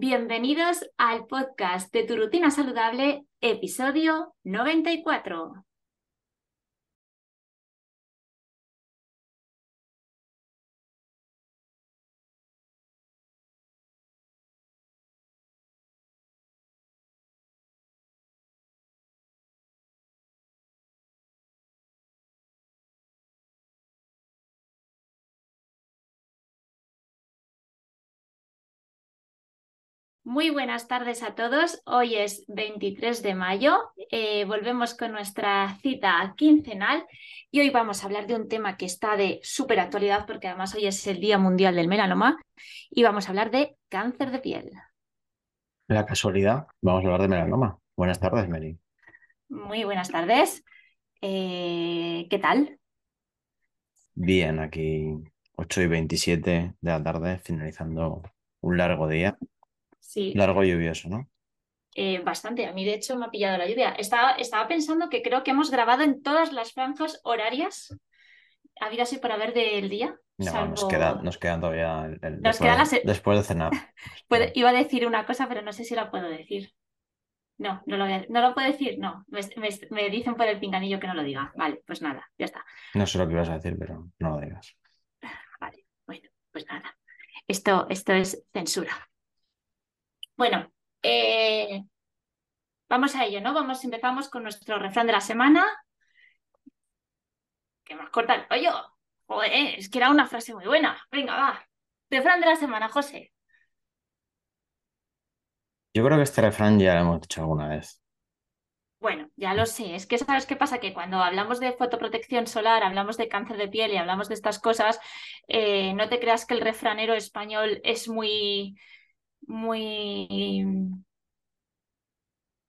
Bienvenidos al podcast de Tu Rutina Saludable, episodio 94. Muy buenas tardes a todos. Hoy es 23 de mayo. Eh, volvemos con nuestra cita quincenal y hoy vamos a hablar de un tema que está de súper actualidad porque además hoy es el Día Mundial del Melanoma y vamos a hablar de cáncer de piel. La casualidad, vamos a hablar de melanoma. Buenas tardes, Mary. Muy buenas tardes. Eh, ¿Qué tal? Bien, aquí 8 y 27 de la tarde, finalizando un largo día. Sí. Largo y lluvioso, ¿no? Eh, bastante. A mí, de hecho, me ha pillado la lluvia. Estaba, estaba pensando que creo que hemos grabado en todas las franjas horarias habido así por haber del día. No, nos, queda, nos quedan todavía el- el- Nos después, queda de cenar. Iba a decir una cosa, pero no sé si la puedo decir. No, no lo, voy a- no lo puedo decir. No, me, me- me dicen por el pinganillo que no lo diga. Vale, pues nada, ya está. No sé lo que ibas a decir, pero no lo digas. Vale, bueno, pues nada. Esto, esto es censura. Bueno, eh, vamos a ello, ¿no? Vamos, empezamos con nuestro refrán de la semana. Que más corta el rollo. Joder, es que era una frase muy buena. Venga, va. Refrán de la semana, José. Yo creo que este refrán ya lo hemos dicho alguna vez. Bueno, ya lo sé. Es que sabes qué pasa, que cuando hablamos de fotoprotección solar, hablamos de cáncer de piel y hablamos de estas cosas, eh, no te creas que el refranero español es muy, muy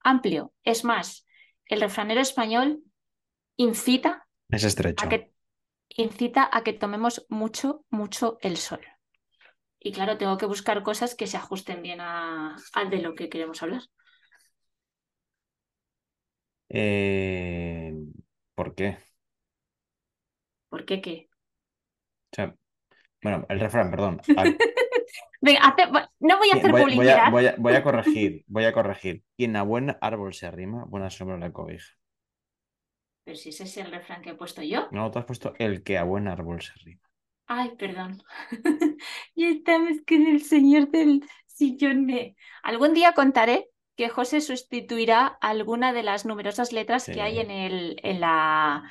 amplio. Es más, el refranero español incita Es estrecho. a que, incita a que tomemos mucho, mucho el sol. Y claro, tengo que buscar cosas que se ajusten bien a, al de lo que queremos hablar. Eh, ¿por qué? ¿Por qué qué? O sea, bueno, el refrán, perdón. Venga, hace- no voy a hacer voy, voy a, publicidad. voy a- voy a corregir, voy a corregir. Quien a buen árbol se arrima, buena sombra le cobija. Pero si ese es el refrán que he puesto yo. No, tú has puesto el que a buen árbol se arrima. Ay, perdón. Y estamos con el señor del sillón. de- Algún día contaré que José sustituirá alguna de las numerosas letras Sí. que hay en el, en la,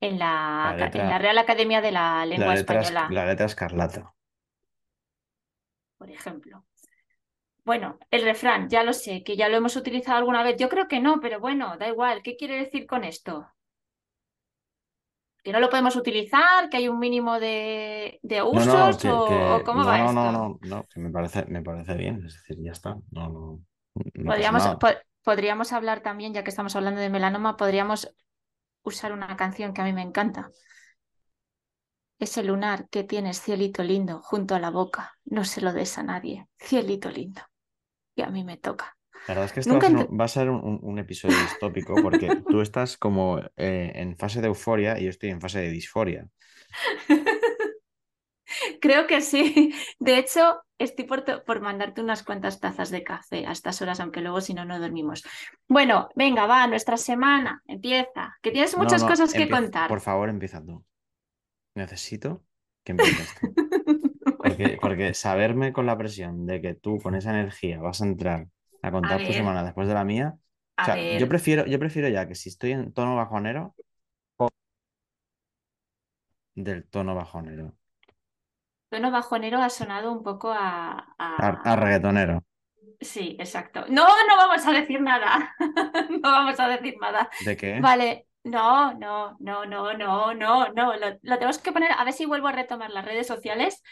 en la, La letra- en la Real Academia de la Lengua La letra, es- Española, la letra escarlata. Por ejemplo. Bueno, el refrán, ya lo sé, que ya lo hemos utilizado alguna vez. Yo creo que no, pero bueno, da igual. ¿Qué quiere decir con esto? ¿Que no lo podemos utilizar? ¿Que hay un mínimo de, de No, usos? no, que, o, que- cómo no, va no, esto? no, no, no, que me parece, me parece bien, es decir, ya está. No, no, no Podríamos, po- podríamos hablar también, ya que estamos hablando de melanoma, podríamos usar una canción que a mí me encanta. Ese lunar que tienes, cielito lindo, junto a la boca, no se lo des a nadie, cielito lindo. Y a mí me toca. La verdad es que esto va a Nunca ser, ent- un, va a ser un- un episodio distópico porque tú estás como eh, en fase de euforia y yo estoy en fase de disforia. Creo que sí. De hecho, estoy por, por mandarte unas cuantas tazas de café a estas horas, aunque luego si no, no dormimos. Bueno, venga, va, nuestra semana empieza, que tienes muchas no, cosas que contar. Por favor, empieza tú. Necesito que empieces tú. Porque, saberme con la presión de que tú con esa energía vas a entrar a contar tu semana después de la mía. O sea, yo prefiero, yo prefiero ya que si estoy en tono bajonero, del tono bajonero. tono bajonero ha sonado un poco a, A, a- a reggaetonero. Sí, exacto. No, no vamos a decir nada. no vamos a decir nada. ¿De qué? Vale. No, no, no, no, no, no, no. Lo, lo tenemos que poner, a ver si vuelvo a retomar las redes sociales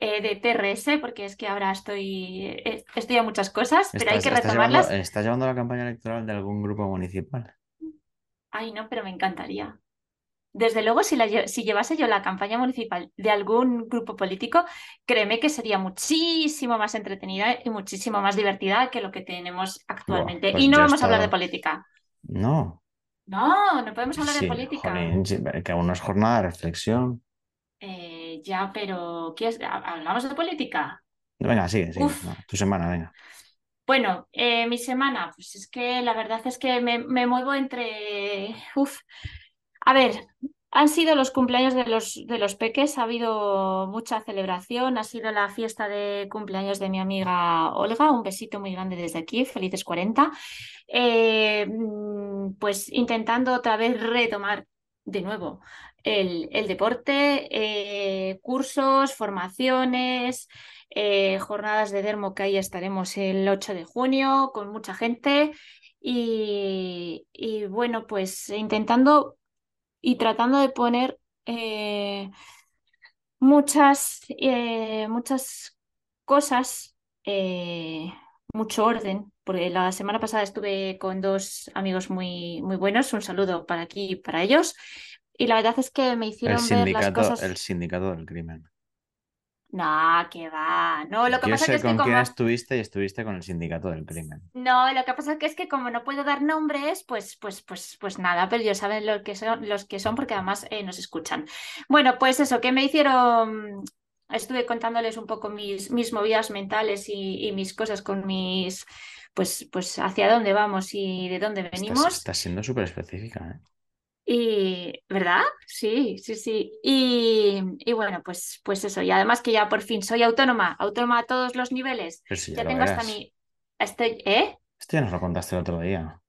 eh, de TRS, porque es que ahora estoy, eh, estoy a muchas cosas, pero hay ¿Estás, que retomarlas. llevando, estás llevando la campaña electoral de algún grupo municipal? Ay, no, pero me encantaría. Desde luego, si, la lle- si llevase yo la campaña municipal de algún grupo político, créeme que sería muchísimo más entretenida y muchísimo más divertida que lo que tenemos actualmente. pues Y no yo he vamos a hablar de política. No, No, no podemos hablar de política. jolín, sí, que aún no es jornada de reflexión. Eh, ya, pero ¿qué es? ¿Hablamos de política? Venga, sigue, sigue. No, tu semana, venga. Bueno, eh, mi semana, pues es que la verdad es que me, me muevo entre... Uf. A ver, han sido los cumpleaños de los, de los peques, ha habido mucha celebración, ha sido la fiesta de cumpleaños de mi amiga Olga, un besito muy grande desde aquí, felices 40. Eh, mm, pues intentando otra vez retomar de nuevo el, el deporte, eh, cursos, formaciones, eh, jornadas de Dermo, que ahí estaremos el 8 de junio con mucha gente. Y, y bueno, pues intentando y tratando de poner eh, muchas, muchas cosas, mucho orden, porque la semana pasada estuve con dos amigos muy, muy buenos, un saludo para aquí y para ellos, y la verdad es que me El hicieron ver las cosas... el sindicato del crimen. No, que va. No, lo que Yo pasa que sé es que con quién estuviste y estuviste con el sindicato del crimen. No, lo que pasa es que es que como no puedo dar nombres, pues, pues, pues, pues nada, pero ellos saben lo que son, los que son porque además eh, nos escuchan. Bueno, pues eso, que me hicieron, estuve contándoles un poco mis, mis movidas mentales y, y mis cosas con mis, pues, pues hacia dónde vamos y de dónde venimos. estás siendo súper específica, ¿eh? Y, ¿verdad? Sí, sí, sí. Y, y bueno, pues, pues eso. Y además que ya por fin soy autónoma, autónoma a todos los niveles. Si ya Ya tengo hasta mi, estoy, ¿eh? Esto ya nos lo contaste el otro día.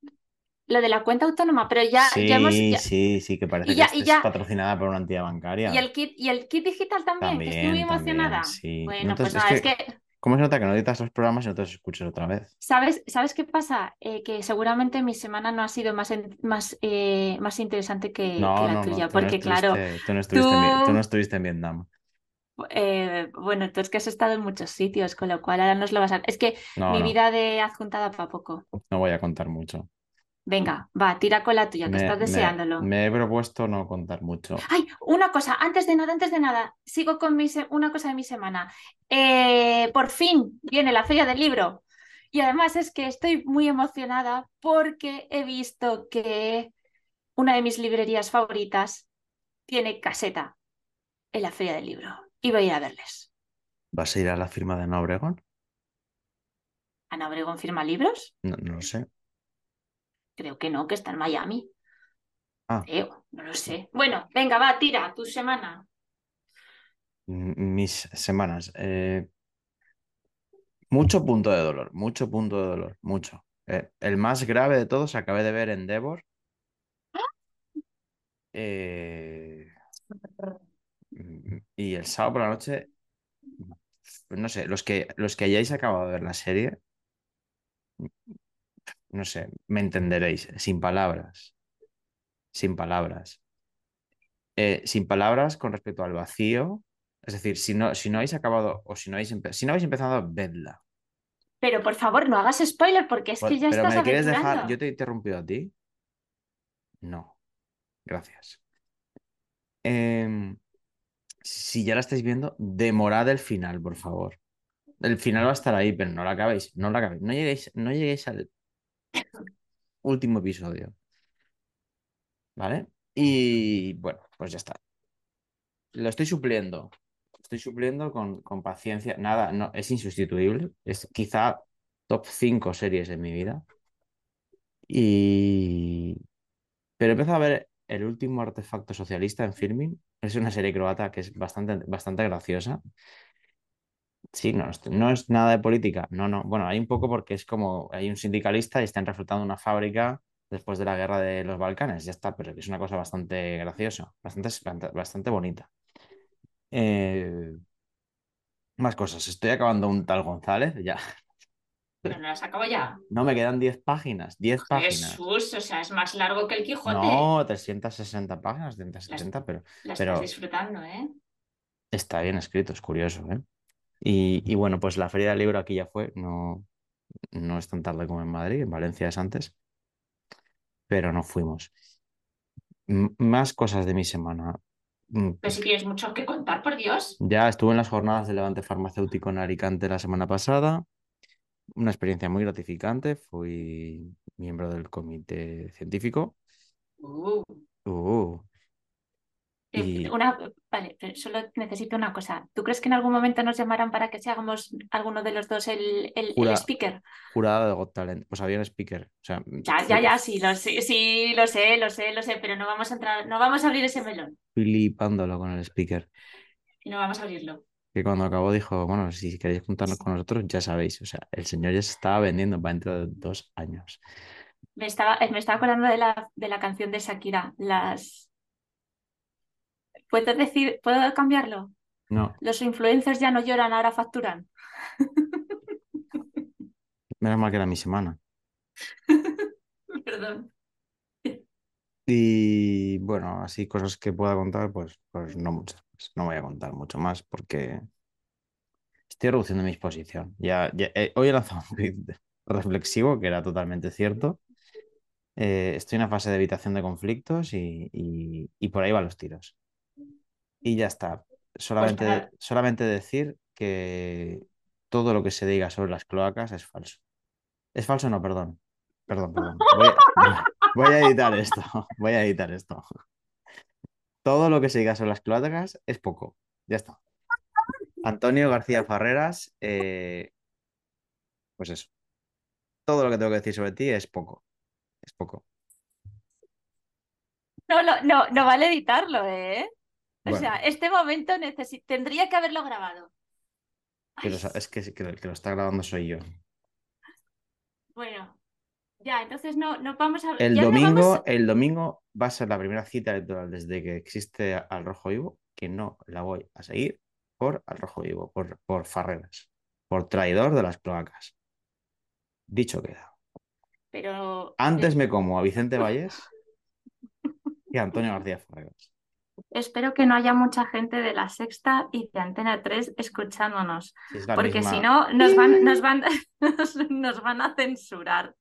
Lo de la cuenta autónoma, pero ya, Sí, ya hemos, ya- sí, sí, que parece y que y ya, patrocinada por una entidad bancaria. y el kit, y el kit digital también, que estoy muy también, emocionada. sí. Bueno, pues es nada, es que, que, ¿cómo se nota que no editas los programas y no te los escuchas otra vez? ¿sabes, ¿sabes qué pasa? Eh, que seguramente mi semana no ha sido más, en- más, eh, más interesante que, que No, la no, tuya, no, porque claro, tú no estuviste en, Vi- tú tú, no estuviste en Vietnam. eh, bueno, tú es que has estado en muchos sitios, con lo cual ahora nos lo vas a... Es que mi vida de adjuntada para poco. no voy a contar mucho. Venga, va, tira con la tuya, que Me, estás me, deseándolo. me he propuesto no contar mucho. Ay, una cosa, antes de nada, antes de nada, sigo con mi se- una cosa de mi semana. Eh, por fin viene la Feria del Libro. Y además es que estoy muy emocionada porque he visto que una de mis librerías favoritas tiene caseta en la Feria del Libro. Y voy a ir a verles. ¿Vas a ir a la firma de Ana Obregón? ¿Ana Obregón firma libros? No, no lo sé. Creo que no, que está en Miami. Ah, Creo, no lo sé. Bueno, venga, va, tira, tu semana. mis semanas. eh, mucho punto de dolor, mucho punto de dolor, mucho. Eh, el más grave de todos, acabé de ver Endeavor. eh, mm, y el sábado por la noche, no sé, los que, los que hayáis acabado de ver la serie, no sé, me entenderéis, sin palabras, sin palabras. Eh, sin palabras con respecto al vacío. Es decir, si no, si no habéis acabado o si no habéis, si no habéis empezado, vedla. Pero por favor, no hagas spoiler porque es que ya Pero estás me quieres dejar, yo te he interrumpido a ti. No, gracias. Em, si ya la estáis viendo, demorad el final, por favor. El final va a estar ahí, pero no la acabéis, no la acabéis. No lleguéis, no lleguéis al último episodio. ¿Vale? Y bueno, pues ya está. Lo estoy supliendo. Estoy supliendo con, con paciencia. Nada, no, es insustituible. Es quizá top 5 series de mi vida. Y... Pero he empezado a ver El último artefacto socialista en Filmin. Es una serie croata que es bastante, bastante graciosa. Sí, no, es- no es nada de política. No, no. Bueno, hay un poco porque es como hay un sindicalista y están reflotando una fábrica después de la guerra de los Balcanes. Ya está, pero es una cosa bastante graciosa, bastante, bastante bonita. Eh, más cosas. Estoy acabando un tal González, ya. Pero no las acabo ya. No, me quedan 10 páginas. 10 páginas. Jesús, o sea, es más largo que el Quijote. No, 360 páginas, 370, pero, La pero estás disfrutando, ¿eh? está bien escrito, es curioso, ¿eh? Y, y bueno, pues la feria del libro aquí ya fue, no, no es tan tarde como en Madrid, en Valencia es antes, pero no fuimos. M- más cosas de mi semana. Mm, Pero si tienes mucho que contar, por Dios. Ya estuve en las jornadas del Levante Farmacéutico en Alicante la semana pasada. Una experiencia muy gratificante. Fui miembro del comité científico. Uh, Uh, y una, vale, pero solo necesito una cosa. ¿Tú crees que en algún momento nos llamarán para que seamos alguno de los dos el, el, speaker? jurado de Got Talent. Pues había un speaker. O sea, Ya, ya, ya, sí, lo sé, sí, lo sé, lo sé, lo sé, pero no vamos a entrar, no vamos a abrir ese melón. flipándolo con el speaker. Y no vamos a abrirlo. Que cuando acabó dijo, bueno, si queréis juntarnos con nosotros, ya sabéis. O sea, el señor ya se estaba vendiendo para dentro de dos años. Me estaba, eh, me estaba acordando de la, de la canción de Shakira. Las. ¿Puedo decir, puedo cambiarlo? No, Los influencers ya no lloran, ahora facturan. menos mal que era mi semana. Perdón. Y bueno, así cosas que pueda contar, pues, pues no muchas más. No voy a contar mucho más porque estoy reduciendo mi exposición. Ya, ya- eh, hoy he lanzado un tweet reflexivo que era totalmente cierto. Eh, estoy en una fase de evitación de conflictos y, y- y por ahí van los tiros. Y ya está. Solamente, para- solamente decir que todo lo que se diga sobre las cloacas es falso. ¿Es falso? No, perdón. Perdón, perdón. Voy a, voy a editar esto. Voy a editar esto. Todo lo que se diga sobre las cloacas es poco. Ya está. Antonio García Farreras, eh, pues eso. Todo lo que tengo que decir sobre ti es poco. Es poco. No, no, no, no vale editarlo, ¿eh? O sea, este momento tendría que haberlo grabado. Es que, que, lo- que lo está grabando soy yo. bueno, ya, entonces no, no vamos a. El ya no domingo, vamos- el domingo va a ser la primera cita electoral desde que existe Al Rojo Vivo, que no la voy a seguir por Al Rojo Vivo, por, por Farreras, por traidor de las cloacas. Dicho queda. Pero Antes me como a Vicente Vallés que a Antonio García Farreras. Espero que no haya mucha gente de la Sexta y de Antena 3 escuchándonos. Es porque misma- si no nos van, nos van, nos van a censurar.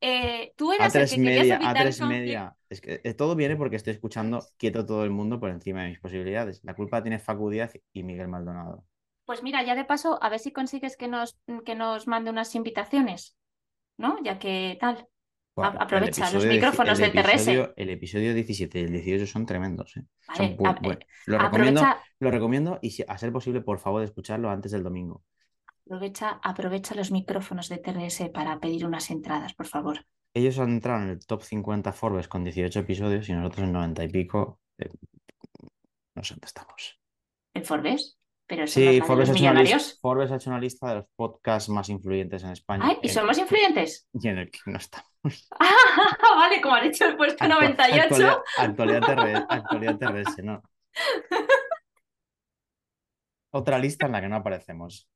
Eh, tú A eras el tres que querías media, a tres media. Es que eh, todo viene porque estoy escuchando quieto todo el mundo por encima de mis posibilidades. La culpa tiene Facu Díaz y Miguel Maldonado. Pues mira, ya de paso, a ver si consigues que nos, que nos mande unas invitaciones, ¿no? Ya que tal. Aprovecha, los micrófonos de TRS. El episodio 17 y el 18 son tremendos. ¿eh? Vale, Son bu- a- buen- lo, recomiendo, lo recomiendo y si, a ser posible, por favor, escucharlo antes del domingo. aprovecha, aprovecha los micrófonos de TRS para pedir unas entradas, por favor. Ellos han entrado en el top 50 Forbes con 18 episodios y nosotros en 90 y pico. eh, no sé dónde estamos. ¿En Forbes? Pero Sí, Forbes ha, los hecho una lista. Forbes ha hecho una lista de los podcasts más influyentes en España. Ay, ¿y somos influyentes? y en el que no estamos. Ah, vale, como ha dicho el puesto Actua- 98. Actualidad, actualidad, terre- actualidad terrestre, no. Otra lista en la que no aparecemos.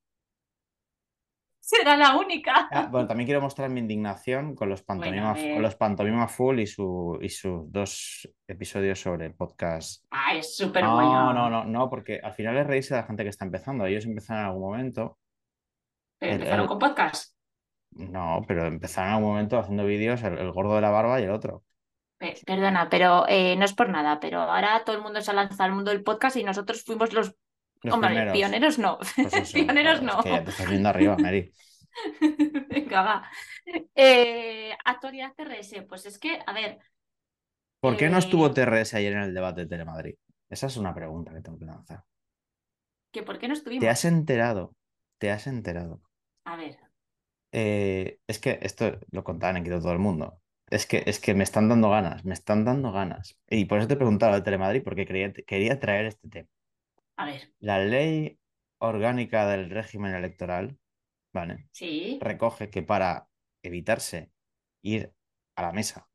Será la única. Ah, bueno, también quiero mostrar mi indignación con los pantomima, a ver. con los pantomima full y, su, y sus dos episodios sobre el podcast. Ay, es súper No, bueno. no, no, no, porque al final es reírse de la gente que está empezando. Ellos empezaron en algún momento. Pero el- empezaron el- con podcast. No, pero empezaron en algún momento haciendo vídeos el, el gordo de la barba y el otro. Pe- Perdona, pero eh, no es por nada, pero ahora todo el mundo se ha lanzado al mundo del podcast y nosotros fuimos los, Los hombre, primeros. pioneros no, Pues eso, pioneros no. es que te estás viendo arriba, Mary. Venga, va. Eh, actualidad TRS, pues es que, a ver, ¿Por qué no Eh, estuvo TRS ayer en el debate de Telemadrid? Esa es una pregunta que tengo que lanzar. que ¿por qué no estuvimos? ¿Te has enterado? ¿Te has enterado? A ver, Eh, es que esto lo contaban en Quito todo el mundo. Es que, es que me están dando ganas, me están dando ganas. Y por eso te he preguntado de Telemadrid, porque quería, quería traer este tema. A ver, La ley orgánica del régimen electoral, ¿vale? sí, Recoge que para evitarse ir a la mesa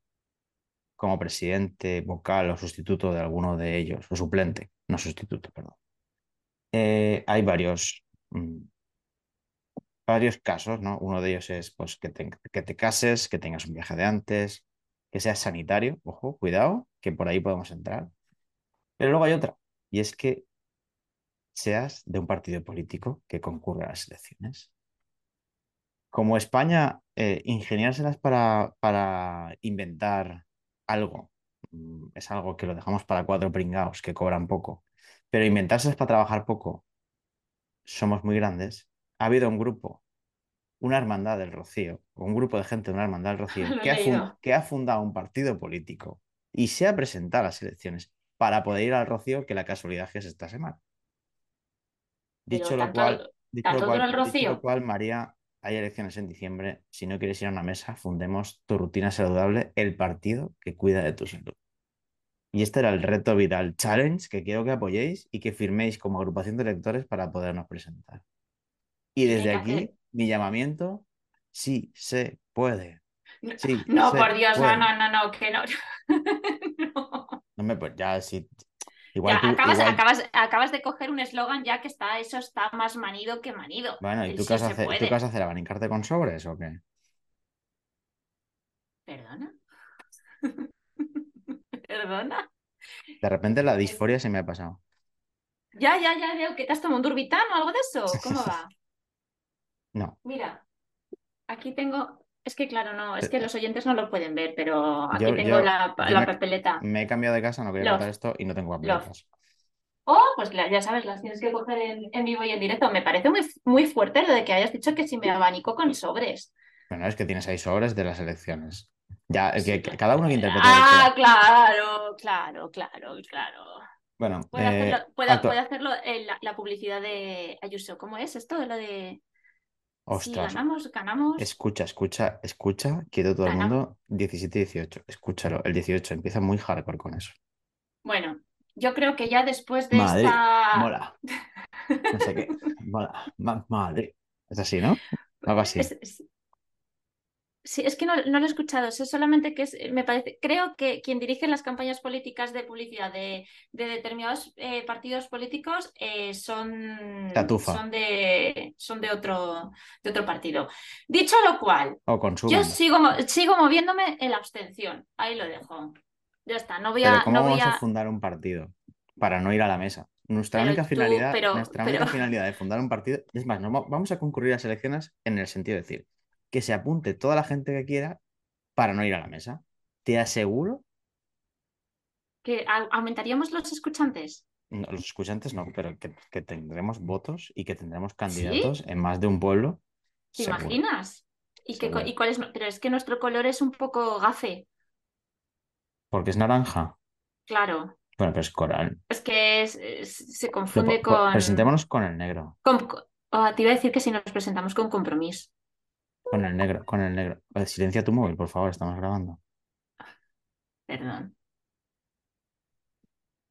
como presidente, vocal o sustituto de alguno de ellos, o suplente, no sustituto, perdón. eh, hay varios, mm, varios casos, ¿no? Uno de ellos es pues, que, te, que te cases, que tengas un viaje de antes, que seas sanitario, ojo, cuidado, que por ahí podemos entrar. Pero luego hay otra, y es que seas de un partido político que concurre a las elecciones. Como España, eh, ingeniárselas para, para inventar algo, mm, es algo que lo dejamos para cuatro pringados que cobran poco, pero inventárselas para trabajar poco, somos muy grandes. Ha habido un grupo, una hermandad del Rocío, un grupo de gente de una hermandad del Rocío, que ha, que ha fundado un partido político y se ha presentado a las elecciones para poder ir al Rocío, que la casualidad que es esta semana. Dicho lo cual, dicho lo cual, dicho lo cual, María, hay elecciones en diciembre. Si no quieres ir a una mesa, fundemos tu rutina saludable, el partido que cuida de tu salud. Y este era el reto Vidal Challenge que quiero que apoyéis y que firméis como agrupación de electores para podernos presentar. Y desde aquí, hacer- mi llamamiento, sí se puede. Sí, No, por Dios, no, puede. no, no, no, que no. No. No me, pues ya, sí. Igual Ya, tú, acabas, igual- acabas, acabas de coger un eslogan ya que está, eso está más manido que manido. Bueno, ¿y tú sí qué vas a se hacer? ¿Tú qué vas a hacer? ¿Abanicarte con sobres o qué? ¿Perdona? ¿Perdona? De repente la disforia se me ha pasado. Ya, ya, ya veo que te has tomado un durbitán o algo de eso. ¿Cómo va? No, Mira, aquí tengo. Es que claro, no, es Eh, que los oyentes no lo pueden ver, pero aquí Yo- tengo yo- la, yo la me- papeleta. me he cambiado de casa, no quería contar esto y no tengo Love. papeletas. Oh, pues la- ya sabes, las tienes que coger en, en vivo y en directo. Me parece muy, muy fuerte lo de que hayas dicho que si me abanico con sobres. Bueno, es que tienes ahí sobres de las elecciones. Ya, es que Sí, que cada uno que interprete Ah, claro, claro, claro, claro. Bueno, Puedo eh, hacerlo, puedo hacerlo en la, la publicidad de Ayuso. ¿Cómo es esto? Lo de ostras, ganamos, ganamos. escucha, escucha, escucha, quieto todo el mundo, 17-18, escúchalo, el 18 empieza muy hardcore con eso. Bueno, yo creo que ya después de Madrid, esta. mola, no sé qué, mola, ma- Madrid. Es así, ¿no? Algo así. Es- es- Sí, es que no, no lo he escuchado, sé solamente que es, me parece, creo que quien dirige las campañas políticas de publicidad de, de determinados eh, partidos políticos eh, son, son de, son de otro, de otro partido. Dicho lo cual, O yo sigo, sigo moviéndome en la abstención, ahí lo dejo. Ya está, no voy Pero a, ¿cómo no voy vamos a a- fundar un partido para no ir a la mesa? Nuestra Pero única tú- finalidad, pero- nuestra pero- única finalidad de fundar un partido, es más, no, va- vamos a concurrir a las elecciones en el sentido de decir que se apunte toda la gente que quiera para no ir a la mesa. Te aseguro, que aumentaríamos los escuchantes. no, los escuchantes no, pero que, que tendremos votos y que tendremos candidatos en más de un pueblo. ¿Te seguro. imaginas? ¿Y, Seguro. y cuál es? Pero es que nuestro color es un poco gafe, Porque es naranja. claro. Bueno, pero es coral. Es que es- es- se confunde con, Presentémonos con el negro. con- ah, te iba a decir que si nos presentamos con compromiso. Con el negro, con el negro. Eh, Silencia tu móvil, por favor, estamos grabando. Perdón.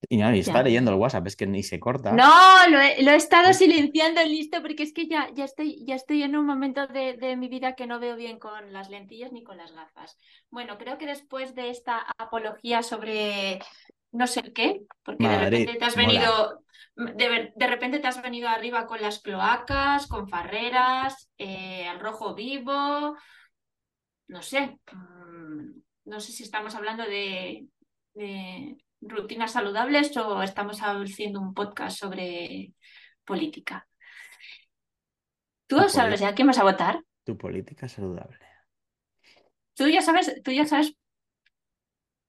Y, no, y está leyendo el WhatsApp, es que ni se corta. No, lo he, lo he estado silenciando, listo, porque es que ya, ya estoy, ya estoy en un momento de, de mi vida que no veo bien con las lentillas ni con las gafas. Bueno, creo que después de esta apología sobre no sé qué, porque de Madrid, repente te has venido, de, de repente te has venido arriba con las cloacas, con farreras, eh, al rojo vivo, no sé, mm, no sé si estamos hablando de, de rutinas saludables o estamos haciendo un podcast sobre política. ¿Tú sabes ya quién vas a votar? Tu política saludable. Tú ya sabes, tú ya sabes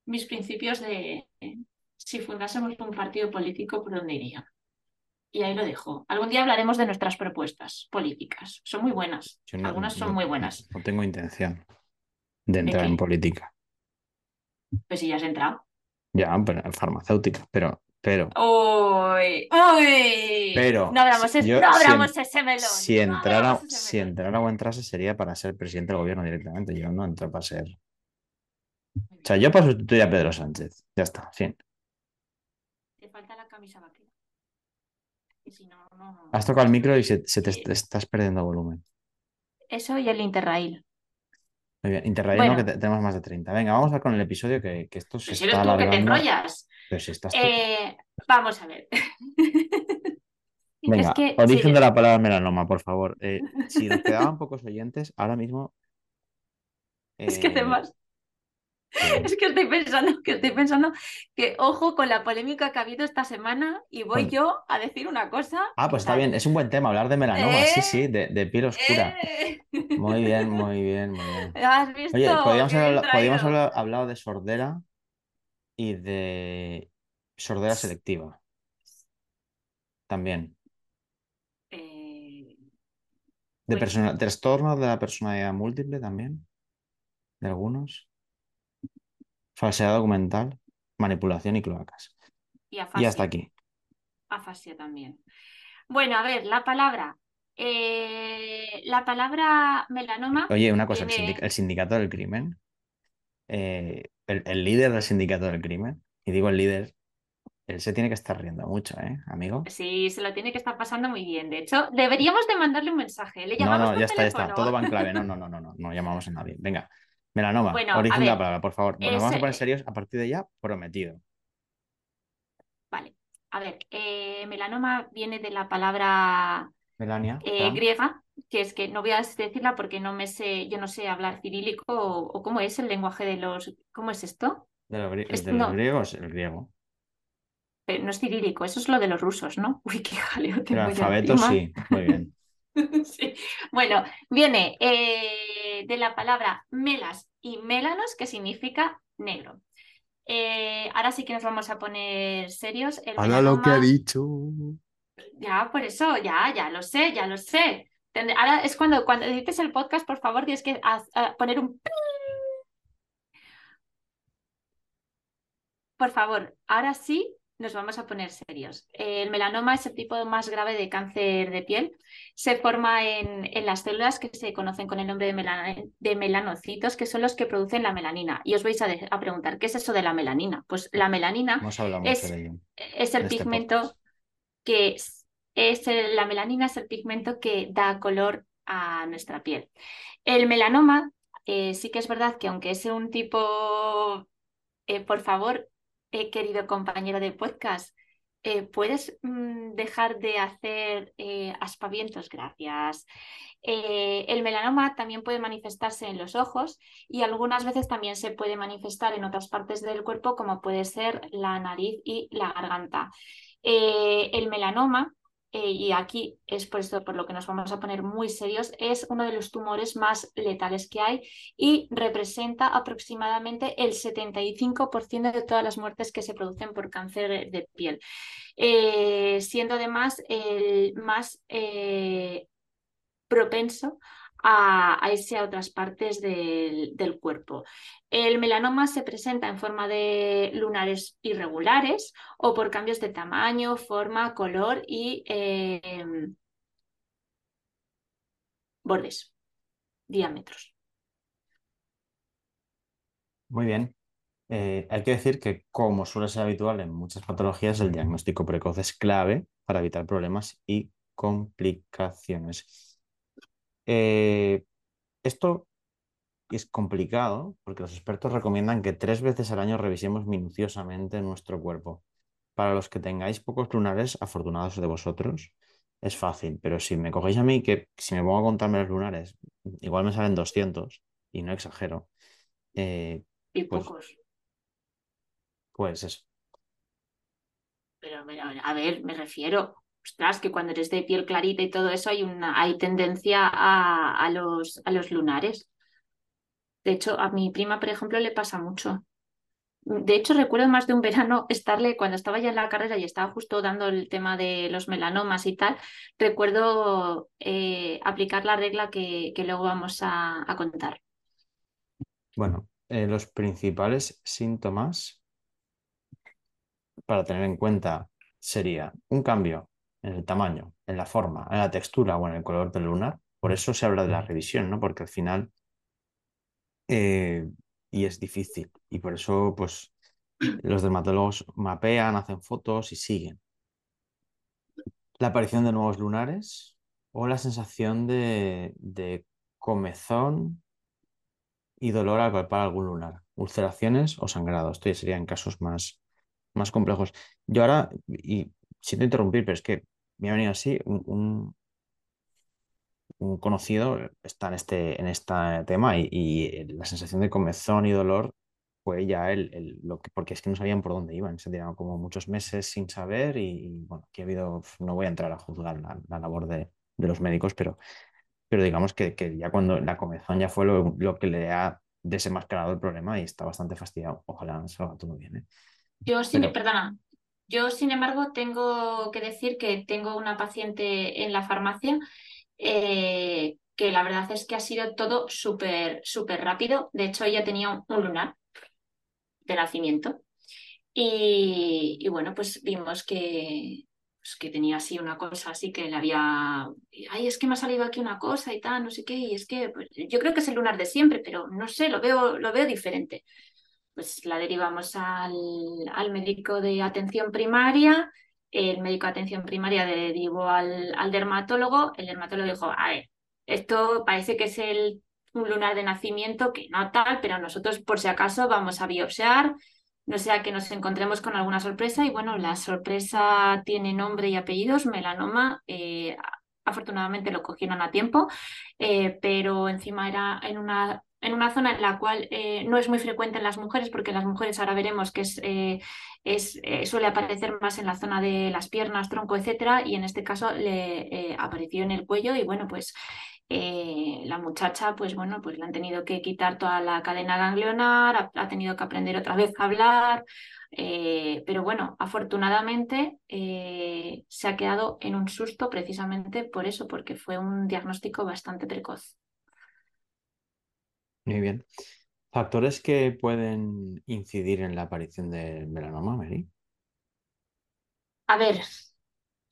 mis principios de si fundásemos un partido político, ¿por dónde iría? Y ahí lo dejo. Algún día hablaremos de nuestras propuestas políticas. Son muy buenas. No- Algunas son no- muy buenas. No tengo intención de entrar en política. Pues si ya has entrado. Ya, pero farmacéutica, pero, pero, ¡Uy! ¡Uy! Pero, no abramos, si- es- yo- no abramos en- ese melón. si entrara, si entrara o entrase sería para ser presidente del gobierno directamente. Yo no entro para ser. O sea, yo para sustituir a Pedro Sánchez. Ya está, fin. Camisa vaquera. Y si no, no. Has tocado el micro y se, se te Sí. te estás perdiendo volumen. Eso y el Interrail. Muy bien, Interrail, no, Bueno. que te- tenemos más de 30. Venga, vamos a con el episodio que, que esto se Pues está eres tú que te enrollas. Pero si estás tú- Eh, vamos a ver. Venga, que, origen sí, de la palabra melanoma, por favor. Eh, si nos quedaban pocos oyentes, ahora mismo. es que eh, además, que- es que estoy pensando, que estoy pensando que ojo con la polémica que ha habido esta semana y voy yo a decir una cosa. Ah, pues está bien, es un buen tema hablar de melanoma, sí, ¿Eh? sí, de, de piel oscura. ¡Eh! Muy bien, muy bien, muy bien. ¿Has visto? Oye, podríamos haber, podríamos haber hablado de sordera y de sordera selectiva. También. Eh, De Bueno. persona- trastornos de la personalidad múltiple también. De algunos. Falsedad documental, manipulación y cloacas. y Y afasia. hasta aquí. Afasia también. Bueno, a ver, la palabra. Eh, la palabra melanoma. Oye, una cosa, el, tiene- sindic- el sindicato del crimen, eh, el, el líder del sindicato del crimen, y digo el líder, él se tiene que estar riendo mucho, ¿eh, amigo? Sí, se lo tiene que estar pasando muy bien. De hecho, deberíamos de mandarle un mensaje. Le No, llamamos no, ya está, ya está, todo va en clave. No, no, no, no, no, no llamamos a nadie. Venga, melanoma, Bueno, origen de la palabra, por favor. Bueno, vamos a poner serios a partir de ya, prometido. Vale. A ver, eh, melanoma viene de la palabra Melania, eh, griega, que es que no voy a decirla porque no me sé, yo no sé hablar cirílico o, o cómo es el lenguaje de los. ¿Cómo es esto? de los, grie- es- de los griegos, el griego. Pero no es cirílico, eso es lo de los rusos, ¿no? Uy, qué jaleo El tengo alfabeto encima. sí, muy bien. Sí. Bueno, viene eh, de la palabra melas y mélanos, que significa negro. Eh, ahora sí que nos vamos a poner serios. El Habla lo que ha melanoma- dicho. Ya, por eso, ya, ya lo sé, ya lo sé. Ahora es cuando, cuando edites el podcast, por favor, tienes que a poner un... Por favor, ahora sí nos vamos a poner serios. El melanoma es el tipo más grave de cáncer de piel. Se forma en, en las células que se conocen con el nombre de, melano- de melanocitos, que son los que producen la melanina. Y os vais a, preguntar, ¿qué es eso de la melanina? Pues la melanina mucho Es- de es el en este pigmento podcast. que es, es el- la melanina es el pigmento que da color a nuestra piel. El melanoma, eh, sí que es verdad que aunque es un tipo, eh, por favor, eh, querido compañero de podcast, eh, ¿puedes mm, dejar de hacer eh, aspavientos? Gracias. Eh, el melanoma también puede manifestarse en los ojos y algunas veces también se puede manifestar en otras partes del cuerpo, como puede ser la nariz y la garganta. El melanoma, eh, y aquí es por por lo que nos vamos a poner muy serios, es uno de los tumores más letales que hay y representa aproximadamente el 75% de todas las muertes que se producen por cáncer de piel, Eh, siendo además el más eh, propenso a, irse a otras partes del, del cuerpo. El melanoma se presenta en forma de lunares irregulares o por cambios de tamaño, forma, color y eh, bordes, diámetros. Muy bien. Eh, hay que decir que, como suele ser habitual en muchas patologías, el diagnóstico precoz es clave para evitar problemas y complicaciones. Eh, esto es complicado porque los expertos recomiendan que tres veces al año revisemos minuciosamente nuestro cuerpo. Para los que tengáis pocos lunares, afortunados de vosotros, es fácil, pero si me cogéis a mí, que si me pongo a contarme los lunares, igual me salen 200, y no exagero, eh, Y Pues- pocos. pues eso. Pero, pero, a ver, me refiero, ostras, que cuando eres de piel clarita y todo eso hay una, hay tendencia a, a los, a los lunares. De hecho, a mi prima, por ejemplo, le pasa mucho. De hecho, recuerdo más de un verano estarle, cuando estaba ya en la carrera y estaba justo dando el tema de los melanomas y tal, recuerdo eh, aplicar la regla que, que luego vamos a, contar. Bueno, eh, los principales síntomas para tener en cuenta sería un cambio en el tamaño, en la forma, en la textura o en el color del lunar. Por eso se habla de la revisión, ¿no? Porque al final, eh, y es difícil, y por eso, pues, los dermatólogos mapean, hacen fotos y siguen. La aparición de nuevos lunares o la sensación de, de comezón y dolor al palpar algún lunar, ulceraciones o sangrado. Esto ya serían casos más, más complejos. Yo ahora, y siento interrumpir, pero es que me ha venido así un, un, conocido está en este, en este tema y, la sensación de comezón y dolor fue ya el, lo que, porque es que no sabían por dónde iban, se tiraron como muchos meses sin saber y, bueno, aquí ha habido, no voy a entrar a juzgar la, labor de, los médicos, pero, pero digamos que, ya cuando la comezón ya fue lo, que le ha desenmascarado el problema y está bastante fastidiado. Ojalá salga todo bien. ¿eh? Yo, sí perdona, yo, sin embargo, tengo que decir que tengo una paciente en la farmacia eh, que la verdad es que ha sido todo súper, súper rápido. De hecho, ella tenía un, lunar de nacimiento. Y, bueno, pues vimos que, pues que tenía así una cosa así que le había, ay, es que me ha salido aquí una cosa y tal, no sé qué, y es que pues, yo creo que es el lunar de siempre, pero no sé, lo veo, lo veo diferente pues la derivamos al, médico de atención primaria, el médico de atención primaria derivó al, al dermatólogo, el dermatólogo dijo, a ver, esto parece que es el, un lunar de nacimiento, que no tal, pero nosotros por si acaso vamos a biopsiar, no sea que nos encontremos con alguna sorpresa y bueno, la sorpresa tiene nombre y apellidos, melanoma. Eh, afortunadamente lo cogieron a tiempo, eh, pero encima era en una en una zona en la cual eh, no es muy frecuente en las mujeres, porque las mujeres ahora veremos que es, eh, eh, suele aparecer más en la zona de las piernas, tronco, etcétera, y en este caso le apareció en el cuello y bueno, pues la muchacha, pues bueno, pues le han tenido que quitar toda la cadena ganglionar, ha, tenido que aprender otra vez a hablar, pero bueno, afortunadamente se ha quedado en un susto precisamente por eso, porque fue un diagnóstico bastante precoz. Muy bien. ¿Factores que pueden incidir en la aparición del melanoma, Mary? A ver,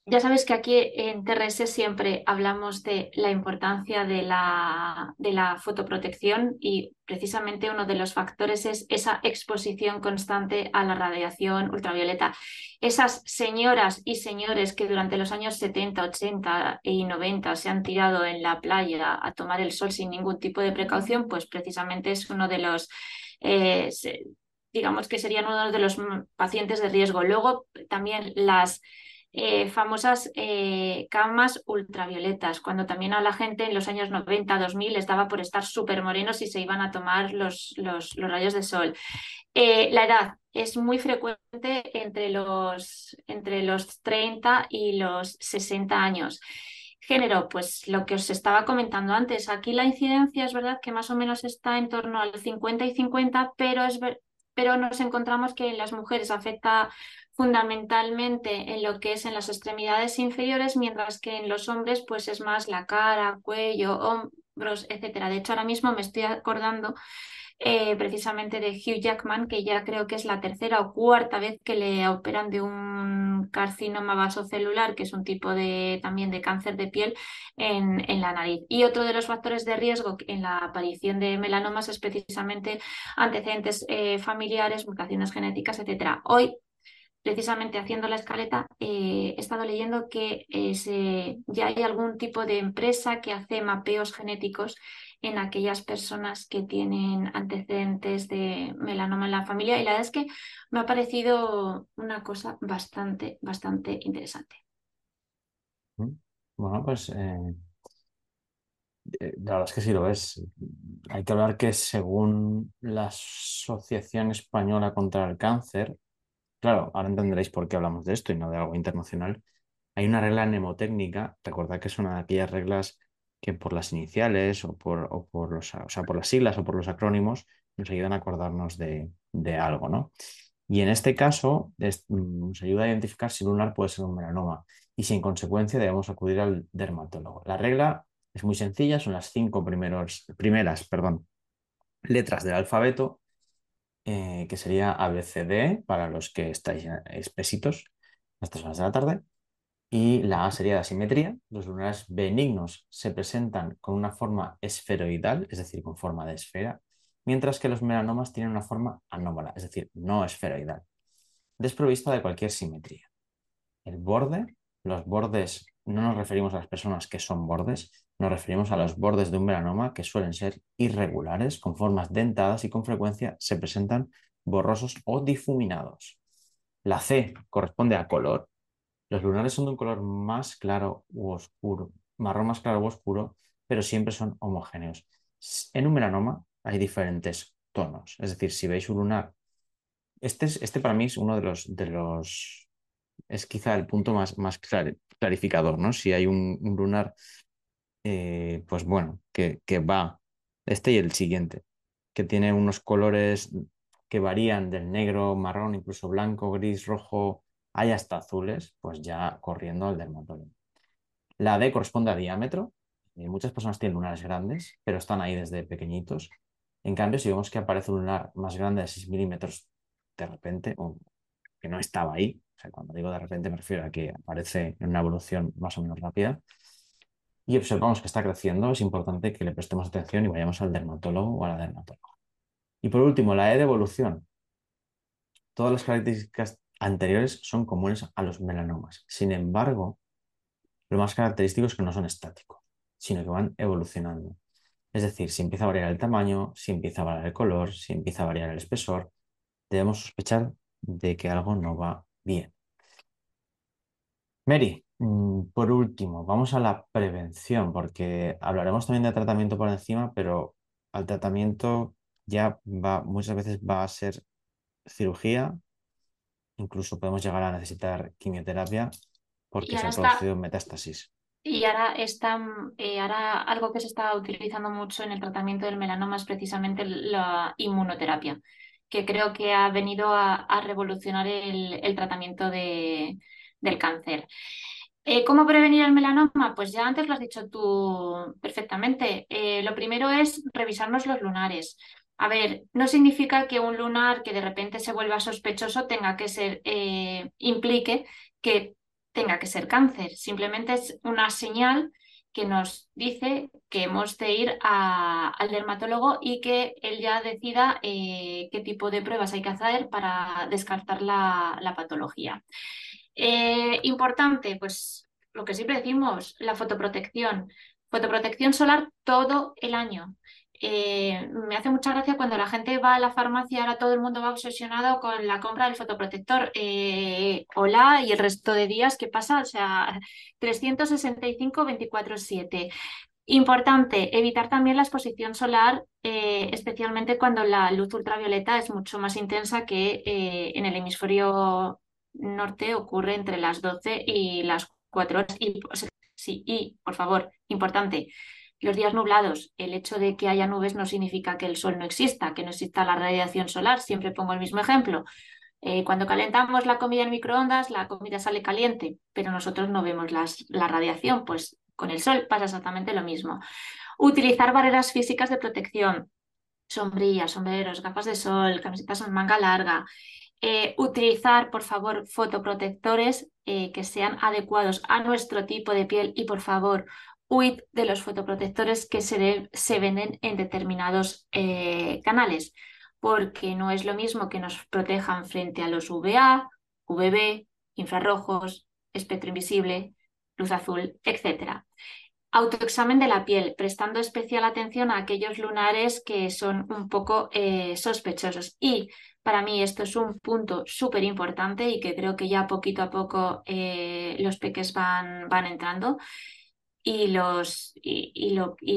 ya sabes que aquí en TRS siempre hablamos de la importancia de la, de la, fotoprotección y precisamente uno de los factores es esa exposición constante a la radiación ultravioleta. Esas señoras y señores que durante los años 70, 80 y 90 se han tirado en la playa a tomar el sol sin ningún tipo de precaución, pues precisamente es uno de los... Eh, digamos que serían uno de los pacientes de riesgo. Luego también las eh, famosas eh, camas ultravioletas, cuando también a la gente en los años 90, 2000 les daba por estar súper morenos y se iban a tomar los, los, rayos de sol. Eh, la edad es muy frecuente entre los, entre los 30 y los 60 años. Género, pues lo que os estaba comentando antes, aquí la incidencia es verdad que más o menos está en torno al 50 y 50, pero, es, pero nos encontramos que en las mujeres afecta fundamentalmente en lo que es en las extremidades inferiores, mientras que en los hombres pues es más la cara, cuello, hombros, etcétera. De hecho, ahora mismo me estoy acordando eh, precisamente de Hugh Jackman, que ya creo que es la tercera o cuarta vez que le operan de un carcinoma vasocelular, que es un tipo de, también de cáncer de piel en, en la nariz. Y otro de los factores de riesgo en la aparición de melanomas es precisamente antecedentes eh, familiares, mutaciones genéticas, etcétera. Hoy precisamente haciendo la escaleta, eh, he estado leyendo que eh, ya hay algún tipo de empresa que hace mapeos genéticos en aquellas personas que tienen antecedentes de melanoma en la familia y la verdad es que me ha parecido una cosa bastante, bastante interesante. Bueno, pues eh, la verdad es que sí lo es. Hay que hablar que según la Asociación Española contra el Cáncer, Claro, ahora entenderéis por qué hablamos de esto y no de algo internacional. Hay una regla mnemotécnica, recordad que es una de aquellas reglas que por las iniciales o por, por, los, o sea, por las siglas o por los acrónimos nos ayudan a acordarnos de, algo, ¿no? Y en este caso nos ayuda a identificar si lunar puede ser un melanoma y si en consecuencia debemos acudir al dermatólogo. La regla es muy sencilla, son las cinco primeros, primeras perdón, letras del alfabeto eh, que sería ABCD para los que estáis espesitos a estas horas de la tarde. Y la A sería la asimetría. Los lunares benignos se presentan con una forma esferoidal, es decir, con forma de esfera, mientras que los melanomas tienen una forma anómala, es decir, no esferoidal, desprovista de cualquier simetría. El borde, los bordes, no nos referimos a las personas que son bordes, nos referimos a los bordes de un melanoma que suelen ser irregulares, con formas dentadas y con frecuencia se presentan borrosos o difuminados. La C corresponde a color Los lunares son de un color más claro u oscuro, marrón más claro u oscuro, pero siempre son homogéneos. En un melanoma hay diferentes tonos. Es decir, si veis un lunar, este, es, este para mí es uno de los, de los, es quizá el punto más, más clarificador, ¿no? Si hay un, lunar, eh, pues bueno, que, va, este y el siguiente, que tiene unos colores que varían del negro, marrón, incluso blanco, gris, rojo, hay hasta azules, pues ya corriendo al dermatólogo. La D corresponde a diámetro. Muchas personas tienen lunares grandes, pero están ahí desde pequeñitos. En cambio, si vemos que aparece un lunar más grande de 6 milímetros de repente, que no estaba ahí, cuando digo de repente me refiero a que aparece en una evolución más o menos rápida, y observamos que está creciendo, es importante que le prestemos atención y vayamos al dermatólogo o a la dermatóloga. Y por último, la E de evolución. Todas las características anteriores son comunes a los melanomas. Sin embargo, lo más característico es que no son estáticos, sino que van evolucionando. Es decir, si empieza a variar el tamaño, si empieza a variar el color, si empieza a variar el espesor, debemos sospechar de que algo no va bien. Mary, mm, por último, vamos a la prevención, porque hablaremos también de tratamiento por encima, pero al tratamiento ya va, muchas veces va a ser cirugía, incluso podemos llegar a necesitar quimioterapia porque se ha producido metástasis. Y ahora, está, eh, ahora algo que se está utilizando mucho en el tratamiento del melanoma es precisamente la inmunoterapia, que creo que ha venido a, revolucionar el, tratamiento de, del cáncer. Eh, ¿Cómo prevenir el melanoma? Pues ya antes lo has dicho tú perfectamente. Eh, lo primero es revisarnos los lunares. A ver, no significa que un lunar que de repente se vuelva sospechoso tenga que ser, eh, implique que tenga que ser cáncer. Simplemente es una señal que nos dice que hemos de ir al dermatólogo y que él ya decida eh, qué tipo de pruebas hay que hacer para descartar la, patología. Eh, importante, pues lo que siempre decimos, la fotoprotección. Fotoprotección solar todo el año. Eh, me hace mucha gracia cuando la gente va a la farmacia, ahora todo el mundo va obsesionado con la compra del fotoprotector. Eh, hola, y el resto de días, ¿qué pasa? O sea, 365, 24-7. Importante, evitar también la exposición solar, eh, especialmente cuando la luz ultravioleta es mucho más intensa que en el hemisferio norte ocurre entre las 12 y las 4 horas. Y, sí, y por favor, importante, los días nublados, el hecho de que haya nubes no significa que el sol no exista, que no exista la radiación solar. Siempre pongo el mismo ejemplo. Eh, cuando calentamos la comida en microondas, la comida sale caliente, pero nosotros no vemos la radiación. Pues con el sol pasa exactamente lo mismo. Utilizar barreras físicas de protección, sombrillas, sombreros, gafas de sol, camisetas en manga larga. Eh, utilizar, por favor, fotoprotectores eh, que sean adecuados a nuestro tipo de piel y, por favor, huid de los fotoprotectores que se, se venden en determinados eh, canales, porque no es lo mismo que nos protejan frente a los UVA, UVB, infrarrojos, espectro invisible, luz azul, etc. Autoexamen de la piel, prestando especial atención a aquellos lunares que son un poco eh, sospechosos. Y para mí esto es un punto súper importante y que creo que ya poquito a poco eh, los peques van, van entrando y los, y,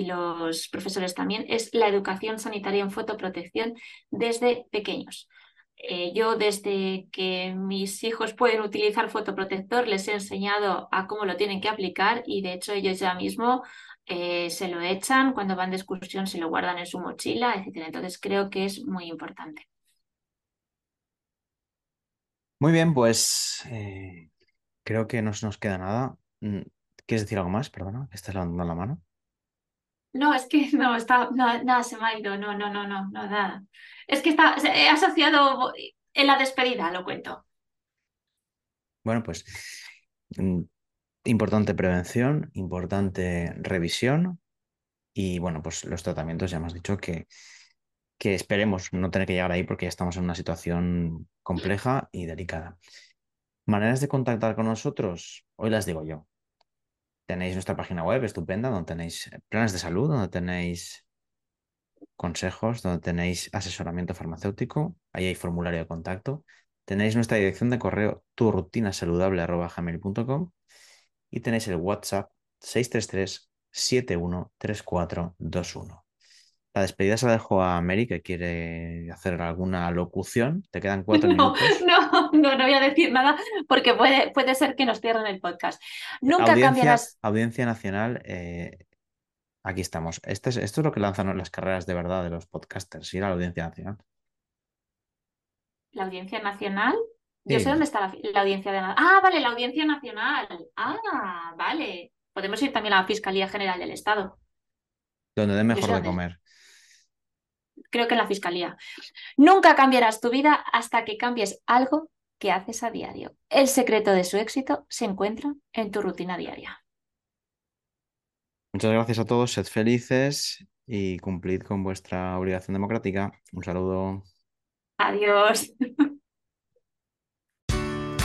los profesores también, es la educación sanitaria en fotoprotección desde pequeños. Eh, yo desde que mis hijos pueden utilizar fotoprotector les he enseñado a cómo lo tienen que aplicar y de hecho ellos ya mismo eh, se lo echan, cuando van de excursión se lo guardan en su mochila, etc. Entonces creo que es muy importante. Muy bien, pues eh, creo que no se nos queda nada. ¿Quieres decir algo más? Perdona, que estás levantando la mano. No, es que no, está, nada se me ha ido, no, no, no, no, no, nada. Es que está, he asociado en la despedida, lo cuento. Bueno, pues mm, importante prevención, importante revisión y bueno, pues los tratamientos ya hemos dicho que, que esperemos no tener que llegar ahí porque ya estamos en una situación compleja y delicada. Maneras de contactar con nosotros, hoy las digo yo. Tenéis nuestra página web estupenda, donde tenéis planes de salud, donde tenéis consejos, donde tenéis asesoramiento farmacéutico, ahí hay formulario de contacto. Tenéis nuestra dirección de correo turrutinasaludable.com y tenéis el WhatsApp 633 713421. La despedida se la dejo a Mary, que quiere hacer alguna locución. Te quedan cuatro No, minutos. no, no, no voy a decir nada porque puede, puede ser que nos cierren el podcast. Nunca audiencia, cambiarás. audiencia nacional, eh, aquí estamos. Este es- esto es lo que lanzan las carreras de verdad de los podcasters, ir a la audiencia nacional. ¿La audiencia nacional? Yo Sí. sé dónde está la, la audiencia de... Ah, vale, la audiencia nacional. Ah, vale. Podemos ir también a la Fiscalía General del Estado. Donde dé mejor de comer. Creo que en la Fiscalía. Nunca cambiarás tu vida hasta que cambies algo que haces a diario. El secreto de su éxito se encuentra en tu rutina diaria. Muchas gracias a todos, sed felices y cumplid con vuestra obligación democrática. Un saludo. Adiós.